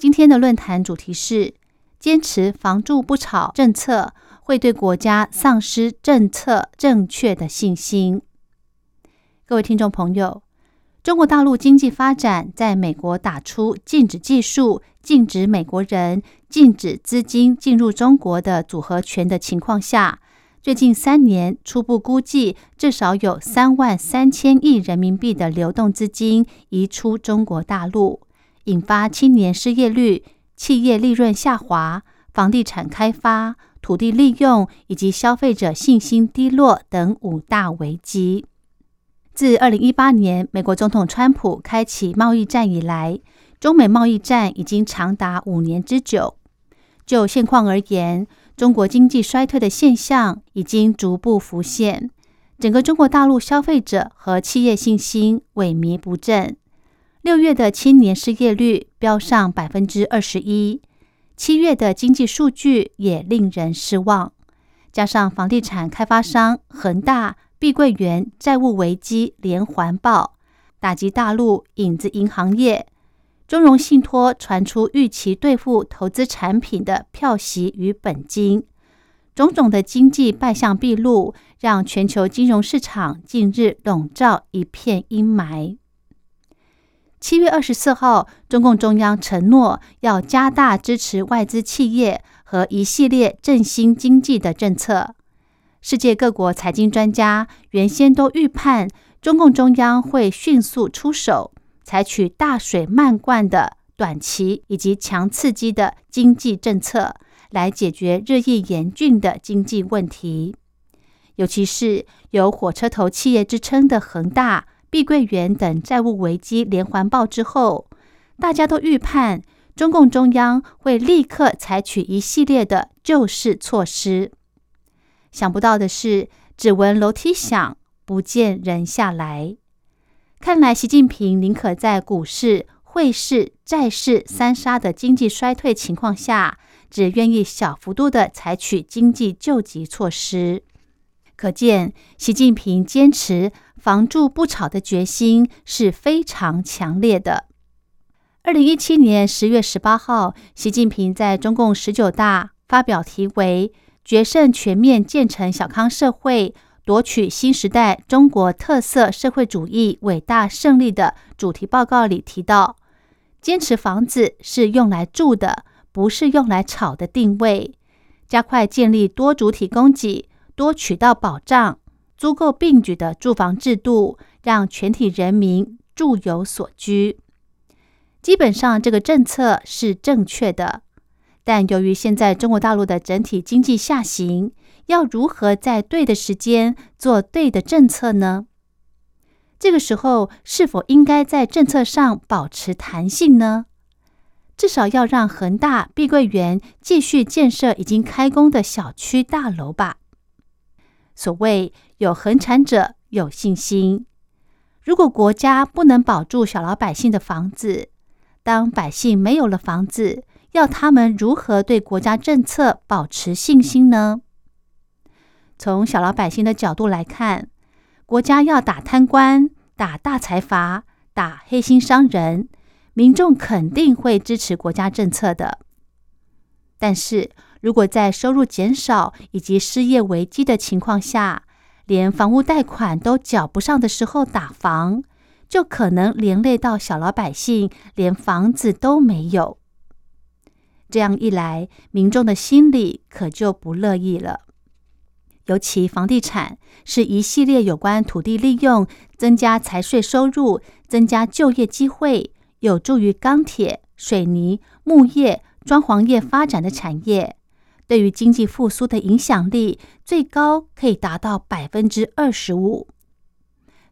今天的论坛主题是：坚持房住不炒政策会对国家丧失政策正确的信心。各位听众朋友，中国大陆经济发展在美国打出禁止技术、禁止美国人、禁止资金进入中国的组合拳的情况下。最近三年，初步估计至少有三万三千亿人民币的流动资金移出中国大陆，引发青年失业率、企业利润下滑、房地产开发、土地利用以及消费者信心低落等五大危机。自二零一八年美国总统川普开启贸易战以来，中美贸易战已经长达五年之久。就现况而言，中国经济衰退的现象已经逐步浮现，整个中国大陆消费者和企业信心萎靡不振。六月的青年失业率飙上百分之二十一，七月的经济数据也令人失望。加上房地产开发商恒大、碧桂园债务危机连环爆，打击大陆影子银行业。中融信托传出预期兑付投资产品的票息与本金，种种的经济败相毕露，让全球金融市场近日笼罩一片阴霾。七月二十四号，中共中央承诺要加大支持外资企业和一系列振兴经济的政策。世界各国财经专家原先都预判，中共中央会迅速出手。采取大水漫灌的短期以及强刺激的经济政策，来解决日益严峻的经济问题。尤其是有火车头企业之称的恒大、碧桂园等债务危机连环爆之后，大家都预判中共中央会立刻采取一系列的救市措施。想不到的是，只闻楼梯响，不见人下来。看来，习近平宁可在股市、汇市、债市三杀的经济衰退情况下，只愿意小幅度的采取经济救急措施。可见，习近平坚持“房住不炒”的决心是非常强烈的。二零一七年十月十八号，习近平在中共十九大发表题为“决胜全面建成小康社会”。夺取新时代中国特色社会主义伟大胜利的主题报告里提到，坚持房子是用来住的，不是用来炒的定位，加快建立多主体供给、多渠道保障、租购并举的住房制度，让全体人民住有所居。基本上，这个政策是正确的，但由于现在中国大陆的整体经济下行。要如何在对的时间做对的政策呢？这个时候是否应该在政策上保持弹性呢？至少要让恒大、碧桂园继续建设已经开工的小区大楼吧。所谓有恒产者有信心，如果国家不能保住小老百姓的房子，当百姓没有了房子，要他们如何对国家政策保持信心呢？从小老百姓的角度来看，国家要打贪官、打大财阀、打黑心商人，民众肯定会支持国家政策的。但是如果在收入减少以及失业危机的情况下，连房屋贷款都缴不上的时候打房，就可能连累到小老百姓连房子都没有。这样一来，民众的心里可就不乐意了。尤其房地产是一系列有关土地利用、增加财税收入、增加就业机会，有助于钢铁、水泥、木业、装潢业发展的产业，对于经济复苏的影响力最高可以达到百分之二十五。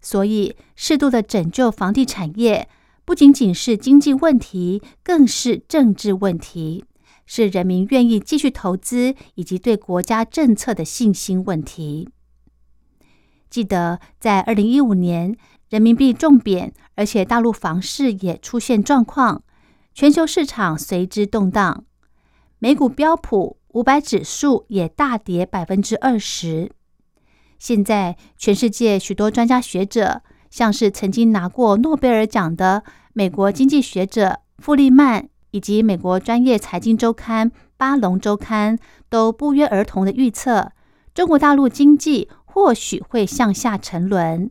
所以，适度的拯救房地产业，不仅仅是经济问题，更是政治问题，是人民愿意继续投资以及对国家政策的信心问题。记得在二零一五年，人民币重贬，而且大陆房市也出现状况，全球市场随之动荡，美股标普五百指数也大跌百分之二十。现在，全世界许多专家学者，像是曾经拿过诺贝尔奖的美国经济学者富利曼，以及美国专业财经周刊《巴龙周刊》，都不约而同的预测，中国大陆经济或许会向下沉沦。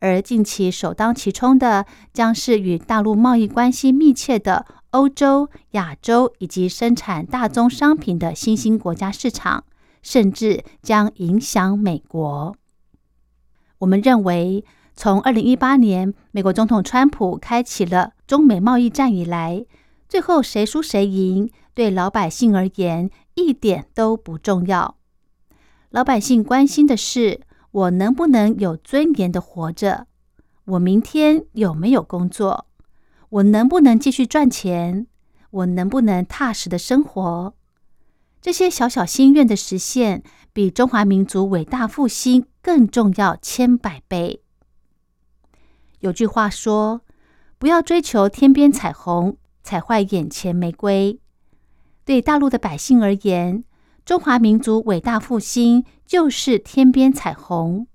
而近期首当其冲的，将是与大陆贸易关系密切的欧洲、亚洲以及生产大宗商品的新兴国家市场。甚至将影响美国。我们认为，从二零一八年美国总统川普开启了中美贸易战以来，最后谁输谁赢，对老百姓而言一点都不重要。老百姓关心的是，我能不能有尊严的活着？我明天有没有工作？我能不能继续赚钱？我能不能踏实的生活？这些小小心愿的实现，比中华民族伟大复兴更重要千百倍。有句话说：“不要追求天边彩虹，踩坏眼前玫瑰。”对大陆的百姓而言，中华民族伟大复兴就是天边彩虹，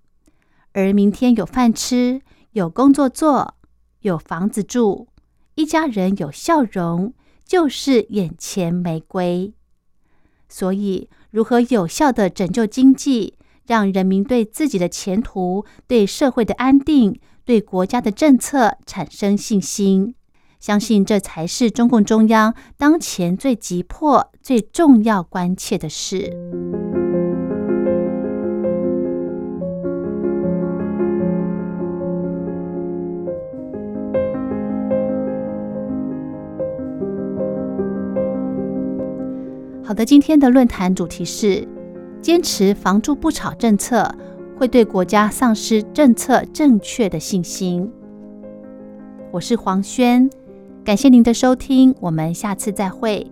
而明天有饭吃、有工作做、有房子住，一家人有笑容，就是眼前玫瑰。所以，如何有效的拯救经济，让人民对自己的前途、对社会的安定、对国家的政策产生信心，相信这才是中共中央当前最急迫、最重要、关切的事。好的，今天的论坛主题是：坚持房住不炒政策，会对国家丧失政策正确的信心。我是黄轩，感谢您的收听，我们下次再会。